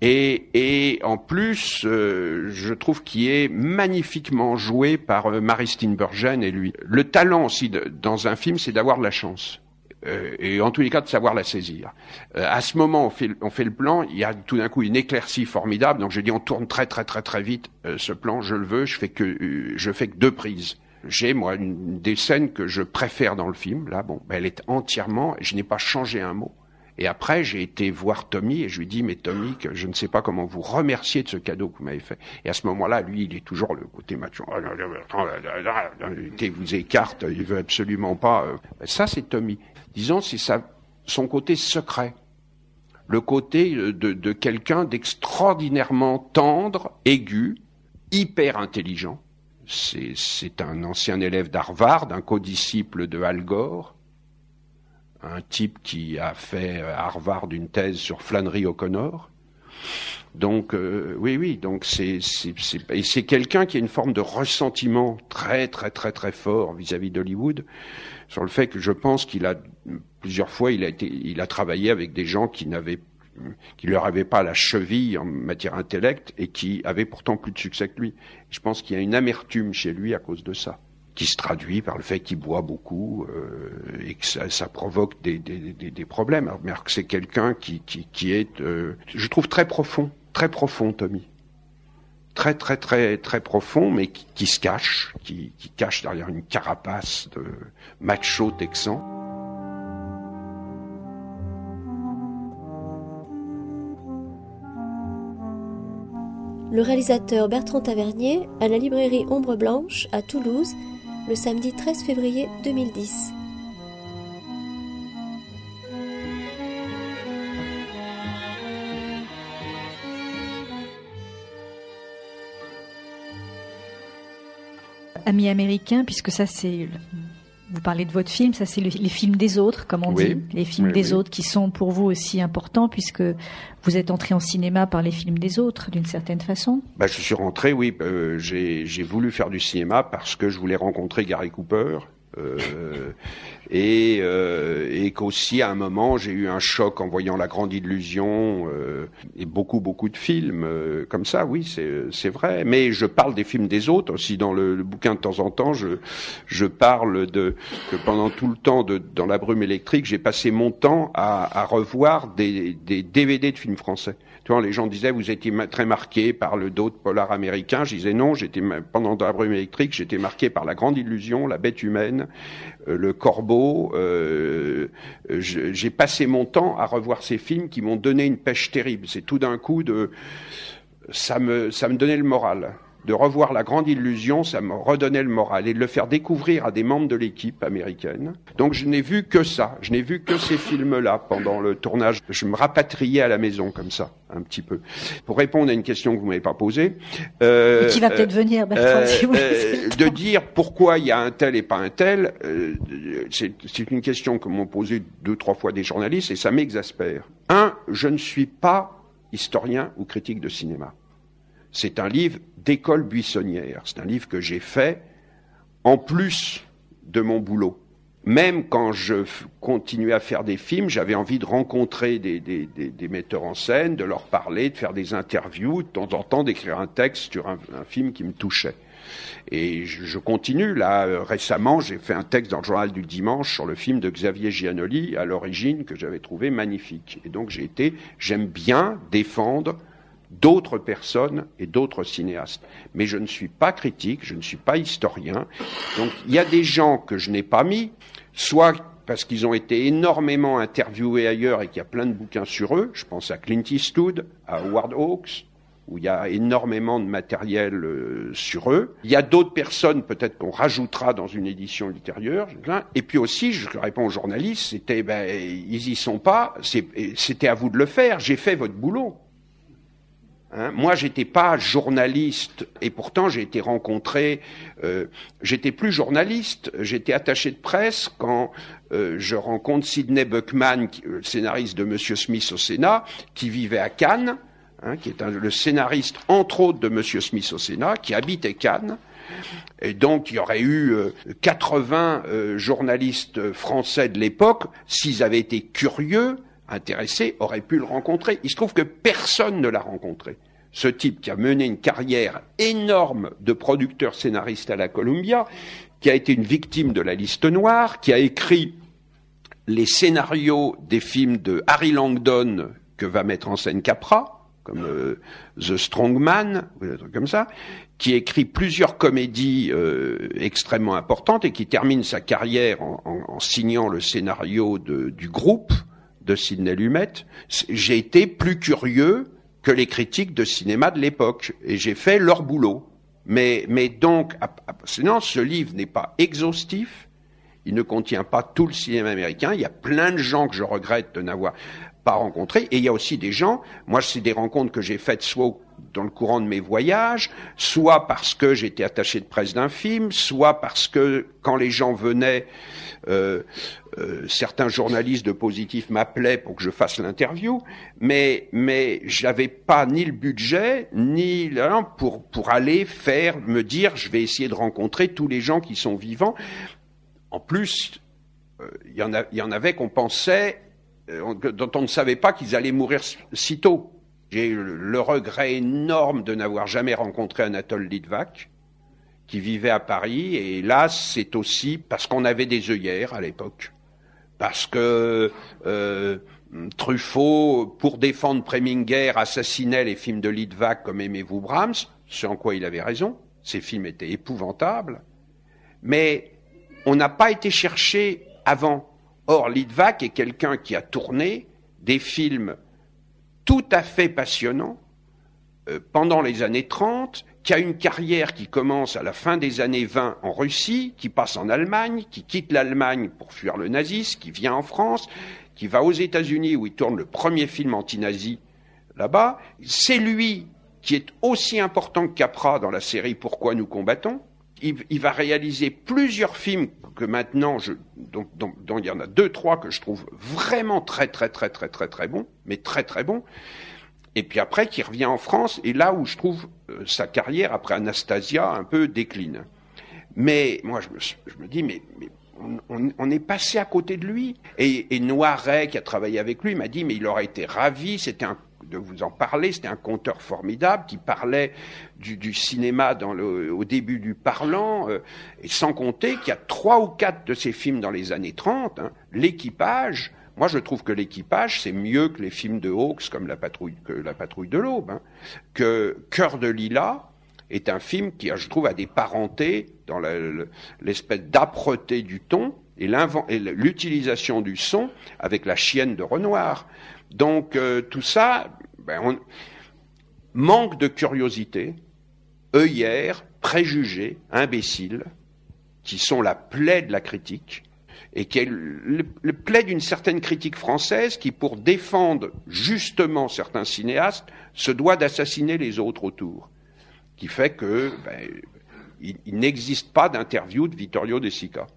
et, et en plus, euh, je trouve qu'il est magnifiquement joué par euh, Maristine Burgen et lui. Le talent aussi dans un film, c'est d'avoir de la chance. Euh, et en tous les cas de savoir la saisir. Euh, à ce moment, on fait, on fait le plan, il y a tout d'un coup une éclaircie formidable, donc je dis on tourne très très très très vite ce plan, je le veux, je fais que je fais que deux prises. J'ai moi une, des scènes que je préfère dans le film. Là, bon, elle est entièrement, je n'ai pas changé un mot. Et après, j'ai été voir Tommy et je lui dis, mais Tommy, que je ne sais pas comment vous remercier de ce cadeau que vous m'avez fait. Et à ce moment-là, lui, il est toujours le côté macho. Il vous écarte, il veut absolument pas. Ça, c'est Tommy. Disons, c'est son côté secret. Le côté de, de quelqu'un d'extraordinairement tendre, aigu, hyper intelligent. C'est un ancien élève d'Harvard, un codisciple de Al Gore un type qui a fait à Harvard une thèse sur Flannery O'Connor. Donc euh, oui, oui, donc c'est et c'est quelqu'un qui a une forme de ressentiment très très très très fort vis-à-vis d'Hollywood sur le fait que je pense qu'il a plusieurs fois il a été il a travaillé avec des gens qui n'avaient leur avaient pas la cheville en matière intellect et qui avaient pourtant plus de succès que lui. Je pense qu'il y a une amertume chez lui à cause de ça qui se traduit par le fait qu'il boit beaucoup euh, et que ça, provoque des, des, des, problèmes. Alors, c'est quelqu'un qui, qui, qui est, euh, je trouve, très profond, très profond, Tommy. Très, très, très, très profond, mais qui, qui se cache, qui, qui cache derrière une carapace de macho texan. le réalisateur Bertrand Tavernier à la librairie Ombre Blanche à Toulouse le samedi 13 février 2010. Amis américains, puisque ça c'est vous parlez de votre film, ça c'est les films des autres, comme on dit, les films des autres qui sont pour vous aussi importants puisque vous êtes entré en cinéma par les films des autres, d'une certaine façon. Bah, je suis rentré, oui. Euh, j'ai voulu faire du cinéma parce que je voulais rencontrer Gary Cooper et, euh, et qu'aussi à un moment j'ai eu un choc en voyant La Grande Illusion euh, et beaucoup beaucoup de films euh, comme ça. Oui, c'est vrai. Mais je parle des films des autres aussi dans le, le, bouquin de temps en temps. Je je parle de que pendant tout le temps de dans la brume électrique, j'ai passé mon temps à, à revoir des, des DVD de films français. Tu vois, les gens disaient vous étiez très marqué par le dos de polar américain. Je disais non, j'étais pendant la brume électrique, j'étais marqué par la grande illusion, la bête humaine, euh, le corbeau. Euh, j'ai passé mon temps à revoir ces films qui m'ont donné une pêche terrible. C'est tout d'un coup de ça ça me donnait le moral de revoir la grande illusion, ça me redonnait le moral et de le faire découvrir à des membres de l'équipe américaine. Donc je n'ai vu que ça, je n'ai vu que ces films-là pendant le tournage. Je me rapatriais à la maison comme ça, un petit peu. Pour répondre à une question que vous m'avez pas posée, euh, qui va peut-être euh, venir, Bertrand, euh, si euh, de dire pourquoi il y a un tel et pas un tel, euh, c'est une question que m'ont posée deux trois fois des journalistes et ça m'exaspère. Un, je ne suis pas historien ou critique de cinéma. C'est un livre d'école buissonnière. C'est un livre que j'ai fait en plus de mon boulot. Même quand je continuais à faire des films, j'avais envie de rencontrer des, des, des, metteurs en scène, de leur parler, de faire des interviews, de temps en temps d'écrire un texte sur un, film qui me touchait. Et je, je continue. Là, euh, récemment, j'ai fait un texte dans le journal du dimanche sur le film de Xavier Giannoli, à l'origine, que j'avais trouvé magnifique. Et donc j'ai été, j'aime bien défendre d'autres personnes et d'autres cinéastes. Mais je ne suis pas critique, je ne suis pas historien. Donc il y a des gens que je n'ai pas mis, soit parce qu'ils ont été énormément interviewés ailleurs et qu'il y a plein de bouquins sur eux. Je pense à Clint Eastwood, à Howard Hawks, où il y a énormément de matériel euh, sur eux. Il y a d'autres personnes, peut-être qu'on rajoutera dans une édition ultérieure. Et puis aussi, je réponds aux journalistes, c'était, ben, ils y sont pas, c'était à vous de le faire. J'ai fait votre boulot. Hein, moi, j'étais pas journaliste et pourtant j'ai été rencontré. Euh, j'étais plus journaliste, j'étais attaché de presse quand euh, je rencontre Sidney Buckman, le scénariste de Monsieur Smith au Sénat, qui vivait à Cannes, hein, qui est le scénariste entre autres de Monsieur Smith au Sénat, qui habitait Cannes. Et donc, il y aurait eu 80 euh, journalistes français de l'époque, s'ils avaient été curieux, intéressé aurait pu le rencontrer. Il se trouve que personne ne l'a rencontré. Ce type qui a mené une carrière énorme de producteur scénariste à la Columbia, qui a été une victime de la liste noire, qui a écrit les scénarios des films de Harry Langdon que va mettre en scène Capra, comme euh, The Strongman, ou des trucs comme ça, qui écrit plusieurs comédies euh, extrêmement importantes et qui termine sa carrière en, signant le scénario du groupe, de Sidney Lumet, j'ai été plus curieux que les critiques de cinéma de l'époque et j'ai fait leur boulot. Mais, mais donc, sinon, ce livre n'est pas exhaustif, il ne contient pas tout le cinéma américain, il y a plein de gens que je regrette de n'avoir pas rencontrés, et il y a aussi des gens, moi c'est des rencontres que j'ai faites soit dans le courant de mes voyages, soit parce que j'étais attaché de presse d'un film, soit parce que quand les gens venaient, euh, euh, certains journalistes de positif m'appelaient pour que je fasse l'interview, mais mais j'avais pas ni le budget ni pour pour aller faire me dire je vais essayer de rencontrer tous les gens qui sont vivants. En plus, euh, il y en a il y en avait qu'on pensait dont on ne savait pas qu'ils allaient mourir si tôt. J'ai eu le regret énorme de n'avoir jamais rencontré Anatole Litvak, qui vivait à Paris, et là, c'est aussi parce qu'on avait des œillères à l'époque, parce que euh, Truffaut, pour défendre Preminger, assassinait les films de Litvak comme Aimez-vous Brahms, ce en quoi il avait raison, ces films étaient épouvantables, mais on n'a pas été chercher avant. Or, Litvak est quelqu'un qui a tourné des films tout à fait passionnant, euh, pendant les années 30, qui a une carrière qui commence à la fin des années 20 en Russie, qui passe en Allemagne, qui quitte l'Allemagne pour fuir le nazisme, qui vient en France, qui va aux États-Unis où il tourne le premier film anti-nazi là-bas. C'est lui qui est aussi important que Capra dans la série Pourquoi nous combattons. Il, va réaliser plusieurs films que maintenant, je, dont, il y en a deux, trois que je trouve vraiment très, très, très, très, très, très bons, mais très, très bons. Et puis après, qui revient en France, et là où je trouve euh, sa carrière après Anastasia un peu décline. Mais moi, je me, dis, mais, on, est passé à côté de lui. Et, et Noiret, qui a travaillé avec lui, m'a dit, mais il aurait été ravi, c'était un de vous en parler. C'était un conteur formidable qui parlait du, cinéma dans le, au début du parlant, euh, et sans compter qu'il y a trois ou quatre de ces films dans les années 30. Hein, L'équipage, moi, je trouve que l'équipage, c'est mieux que les films de Hawks comme la patrouille, que la patrouille de l'aube. Hein. Que Cœur de Lila est un film qui, je trouve, a des parentés dans l'espèce d'âpreté du ton et l'utilisation du son avec la chienne de Renoir. Donc euh, tout ça, ben, manque de curiosité, œillère, préjugés, imbéciles, qui sont la plaie de la critique, et qui est le, plaid d'une certaine critique française qui, pour défendre justement certains cinéastes, se doit d'assassiner les autres autour. Qui fait que ben, il, n'existe pas d'interview de Vittorio De Sica,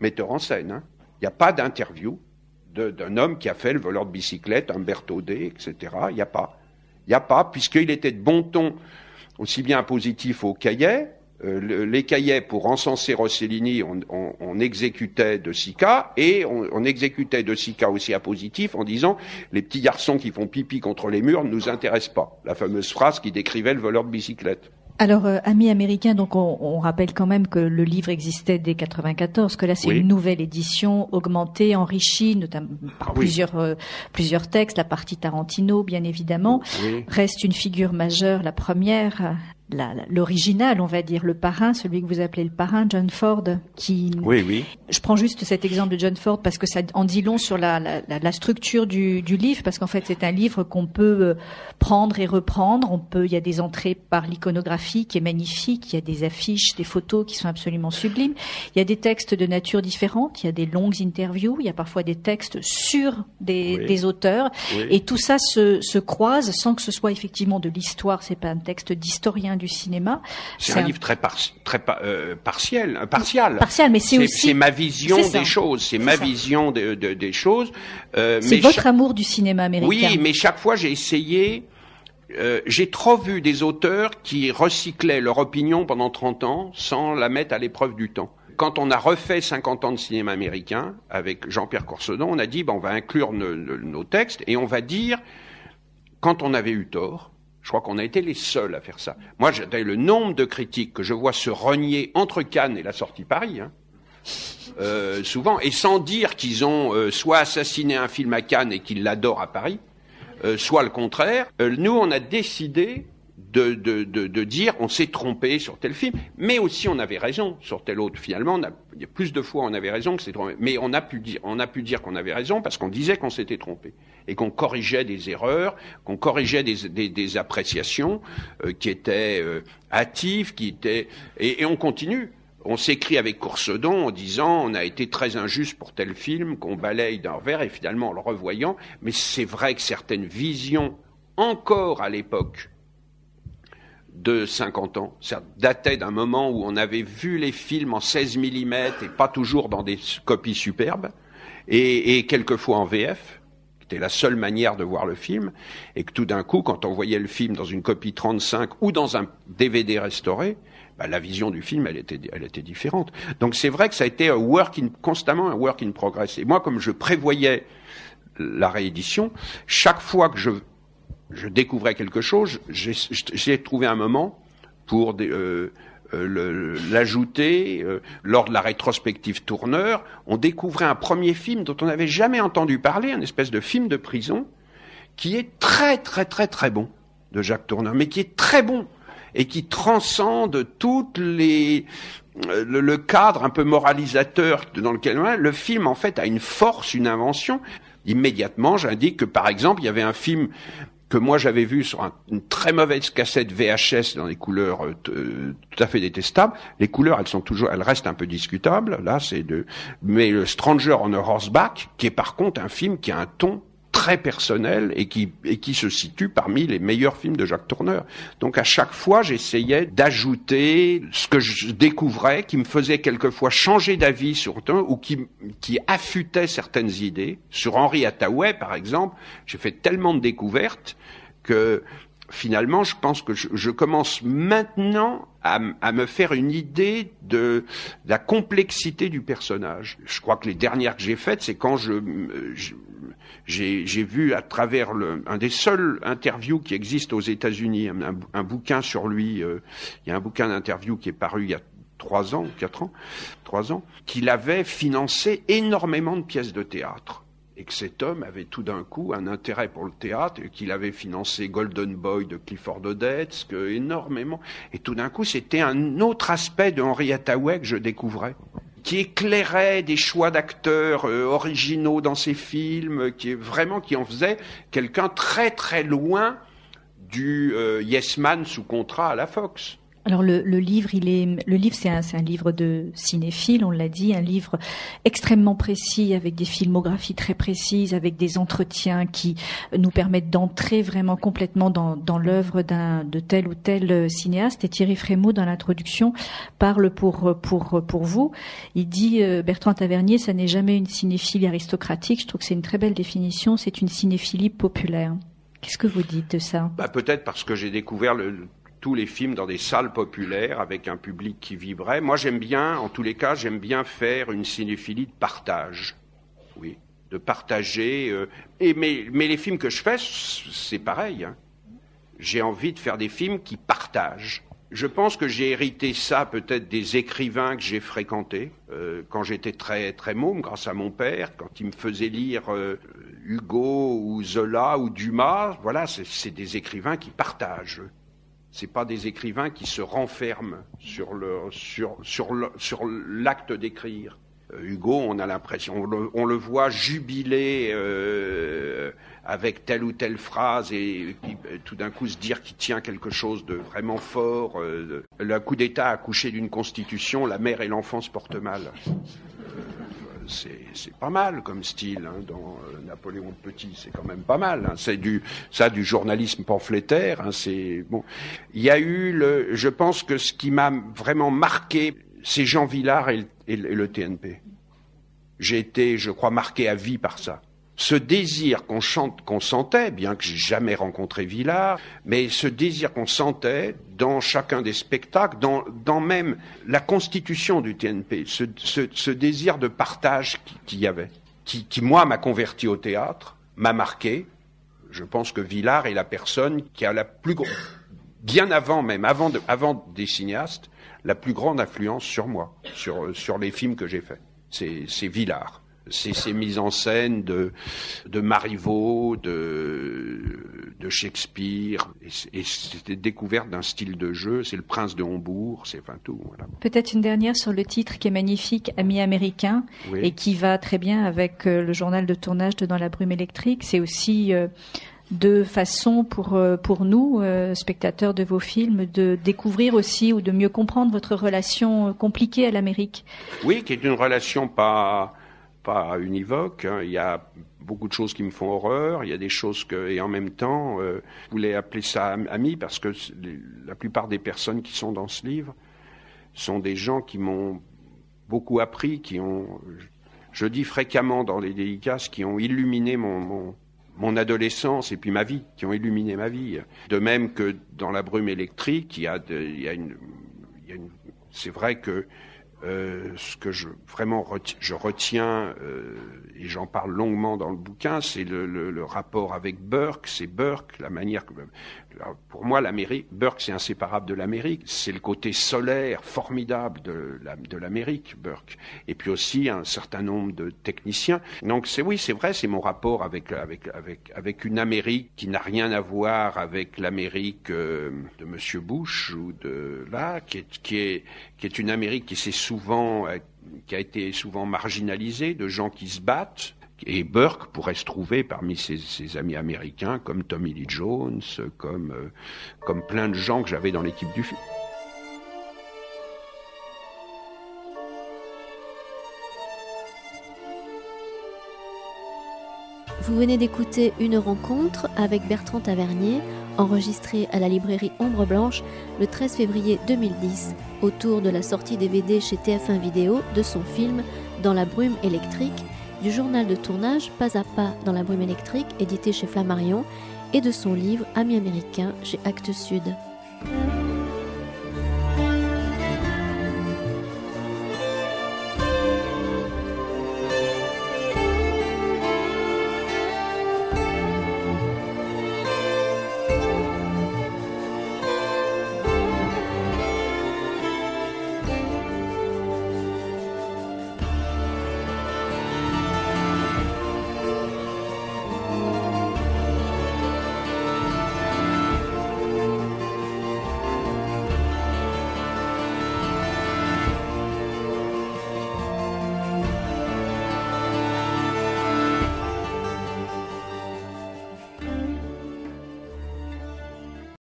metteur en scène. Hein. Il n'y a pas d'interview d'un homme qui a fait le voleur de bicyclette, Umberto D, etc. Il n'y a pas. Il n'y a pas, puisqu'il était de bon ton, aussi bien positif au cahier, euh, les cahiers pour encenser Rossellini, on, exécutait de Sica et on, exécutait de Sica aussi à positif en disant les petits garçons qui font pipi contre les murs ne nous intéressent pas. La fameuse phrase qui décrivait le voleur de bicyclette. Alors, euh, amis américains, donc on, rappelle quand même que le livre existait dès 94, que là c'est une nouvelle édition augmentée, enrichie, notamment par plusieurs euh, plusieurs textes. La partie Tarantino, bien évidemment, reste une figure majeure, la première l'original, on va dire, le parrain, celui que vous appelez le parrain, John Ford, qui... Oui, oui. Je prends juste cet exemple de John Ford parce que ça en dit long sur la, la, la structure du, du, livre, parce qu'en fait c'est un livre qu'on peut euh, prendre et reprendre. On peut, il y a des entrées par l'iconographie qui est magnifique, il y a des affiches, des photos qui sont absolument sublimes. Il y a des textes de nature différente, il y a des longues interviews, il y a parfois des textes sur des, des auteurs, et tout ça se, se croise sans que ce soit effectivement de l'histoire. C'est pas un texte d'historien du cinéma. C'est un, livre très, très euh, partiel, euh, partial. Partial, mais c'est aussi. C'est ma vision des choses. C'est ma vision de, de, des choses. Euh, c'est votre amour du cinéma américain. Oui, mais chaque fois j'ai essayé. Euh, j'ai trop vu des auteurs qui recyclaient leur opinion pendant 30 ans sans la mettre à l'épreuve du temps quand on a refait 50 ans de cinéma américain avec Jean-Pierre Corsedon, on a dit ben, on va inclure nos, nos, textes et on va dire quand on avait eu tort, je crois qu'on a été les seuls à faire ça. Moi, le nombre de critiques que je vois se renier entre Cannes et la sortie Paris, hein, euh, souvent, et sans dire qu'ils ont euh, soit assassiné un film à Cannes et qu'ils l'adorent à Paris, euh, soit le contraire. nous, on a décidé de, de, de, de dire on s'est trompé sur tel film, mais aussi on avait raison sur tel autre. Finalement, on a, il y a plus de fois on avait raison que c'est trompé, mais on a pu dire on a pu dire qu'on avait raison parce qu'on disait qu'on s'était trompé et qu'on corrigeait des erreurs, qu'on corrigeait des, des, des appréciations euh, qui étaient euh, hâtives, qui étaient et, et on continue. On s'écrit avec Coursedon en disant on a été très injuste pour tel film qu'on balaye d'un revers et finalement en le revoyant, mais c'est vrai que certaines visions encore à l'époque de 50 ans. Ça datait d'un moment où on avait vu les films en 16 mm et pas toujours dans des copies superbes, et, et quelquefois en VF, qui était la seule manière de voir le film, et que tout d'un coup, quand on voyait le film dans une copie 35 ou dans un DVD restauré, bah, la vision du film, elle était, elle était différente. Donc c'est vrai que ça a été un work in, constamment un work in progress. Et moi, comme je prévoyais la réédition, chaque fois que je je découvrais quelque chose, j'ai trouvé un moment pour euh, euh, l'ajouter euh, lors de la rétrospective tourneur. On découvrait un premier film dont on n'avait jamais entendu parler, un espèce de film de prison, qui est très très très très bon de Jacques Tourneur, mais qui est très bon et qui transcende toutes les le, le cadre un peu moralisateur dans lequel le film en fait a une force, une invention. Immédiatement, j'indique que par exemple, il y avait un film que moi j'avais vu sur une très mauvaise cassette VHS dans des couleurs euh, euh, tout à fait détestables. Les couleurs, elles sont toujours, elles restent un peu discutables. Là, c'est de, mais le Stranger on a Horseback, qui est par contre un film qui a un ton très personnel et qui, et qui se situe parmi les meilleurs films de Jacques Tourneur. Donc à chaque fois, j'essayais d'ajouter ce que je découvrais, qui me faisait quelquefois changer d'avis sur un ou qui, qui affûtait certaines idées. Sur Henri Attaway, par exemple, j'ai fait tellement de découvertes que finalement, je pense que je, commence maintenant à, me faire une idée de, la complexité du personnage. Je crois que les dernières que j'ai faites, c'est quand je, j'ai vu à travers le, un des seuls interviews qui existent aux États-Unis, un, bouquin sur lui. Euh, il y a un bouquin d'interview qui est paru il y a trois ans, quatre ans, trois ans, qu'il avait financé énormément de pièces de théâtre et que cet homme avait tout d'un coup un intérêt pour le théâtre, qu'il avait financé Golden Boy de Clifford Odets, énormément, et tout d'un coup c'était un autre aspect de Henri Hathaway que je découvrais qui éclairait des choix d'acteurs euh, originaux dans ses films, qui en faisait quelqu'un très très loin du euh, Yes Man sous contrat à la Fox. Alors le, livre, il est le livre, c'est un, un, livre de cinéphile, on l'a dit, un livre extrêmement précis avec des filmographies très précises, avec des entretiens qui nous permettent d'entrer vraiment complètement dans, dans l'œuvre d'un de tel ou tel cinéaste. Et Thierry Frémaux, dans l'introduction, parle pour pour pour vous. Il dit euh, Bertrand Tavernier, ça n'est jamais une cinéphilie aristocratique. Je trouve que c'est une très belle définition. C'est une cinéphilie populaire. Qu'est-ce que vous dites de ça? Bah, Peut-être parce que j'ai découvert le, tous les films dans des salles populaires avec un public qui vibrait. Moi, j'aime bien, en tous les cas, j'aime bien faire une cinéphilie de partage. Oui, de partager. Euh, et mais, les films que je fais, c'est pareil. Hein. J'ai envie de faire des films qui partagent. Je pense que j'ai hérité ça peut-être des écrivains que j'ai fréquentés euh, quand j'étais très très môme, grâce à mon père, quand il me faisait lire euh, Hugo ou Zola ou Dumas. Voilà, c'est des écrivains qui partagent c'est pas des écrivains qui se renferment sur le sur sur sur l'acte d'écrire. Euh, Hugo, on a l'impression, on, le, voit jubiler euh, avec telle ou telle phrase et, euh, tout d'un coup se dire qu'il tient quelque chose de vraiment fort. le coup d'État accouché d'une constitution, la mère et l'enfant se portent mal c'est pas mal comme style hein, dans euh, Napoléon Petit, c'est quand même pas mal. Hein. c'est du ça du journalisme pamphlétaire. Hein, c'est bon. Il y a eu le, je pense que ce qui m'a vraiment marqué, c'est Jean Villard et le TNP. J'ai été, je crois, marqué à vie par ça ce désir qu'on chante, qu'on sentait, bien que j'ai jamais rencontré Villard, mais ce désir qu'on sentait dans chacun des spectacles, dans, dans même la constitution du TNP, ce, ce, désir de partage qu'il y avait, qui, qui moi m'a converti au théâtre, m'a marqué. Je pense que Villard est la personne qui a la plus bien avant même, avant, avant des cinéastes, la plus grande influence sur moi, sur, sur les films que j'ai faits. C'est Villard c'est ces mises en scène de, de Marivaux, de, de Shakespeare, et, c'était découverte d'un style de jeu, c'est le prince de Hombourg, c'est enfin tout. Voilà. Peut-être une dernière sur le titre qui est magnifique, Ami américain, et qui va très bien avec euh, le journal de tournage de Dans la brume électrique. C'est aussi euh, de façon pour euh, pour nous spectateurs de vos films de découvrir aussi ou de mieux comprendre votre relation compliquée à l'Amérique. Oui, qui est une relation pas pas univoque. Hein. Il y a beaucoup de choses qui me font horreur. Il y a des choses que, et en même temps, euh, je voulais appeler ça ami parce que la plupart des personnes qui sont dans ce livre sont des gens qui m'ont beaucoup appris, qui ont, je dis fréquemment dans les dédicaces, qui ont illuminé mon, mon, adolescence et puis ma vie, qui ont illuminé ma vie. De même que dans la brume électrique, il y a, une, il y a une c'est vrai que euh, ce que je vraiment je retiens euh, et j'en parle longuement dans le bouquin, c'est le, le, le, rapport avec Burke. C'est Burke, la manière que pour moi, l'Amérique, Burke, c'est inséparable de l'Amérique. C'est le côté solaire, formidable de l'Amérique, Burke. Et puis aussi un certain nombre de techniciens. Donc c'est oui, c'est vrai, c'est mon rapport avec avec avec une Amérique qui n'a rien à voir avec l'Amérique euh, de Monsieur Bush ou de là, qui est qui est qui est une Amérique qui s'est souvent qui a été souvent marginalisée, de gens qui se battent et Burke pourrait se trouver parmi ses, amis américains comme Tommy Lee Jones, comme, euh, comme plein de gens que j'avais dans l'équipe du film. Vous venez d'écouter une rencontre avec Bertrand Tavernier, enregistrée à la librairie Ombre Blanche le 13 février 2010, autour de la sortie DVD chez TF1 Vidéo de son film Dans la brume électrique, du journal de tournage Pas à pas dans la brume électrique, édité chez Flammarion, et de son livre Amis américains chez Actes Sud.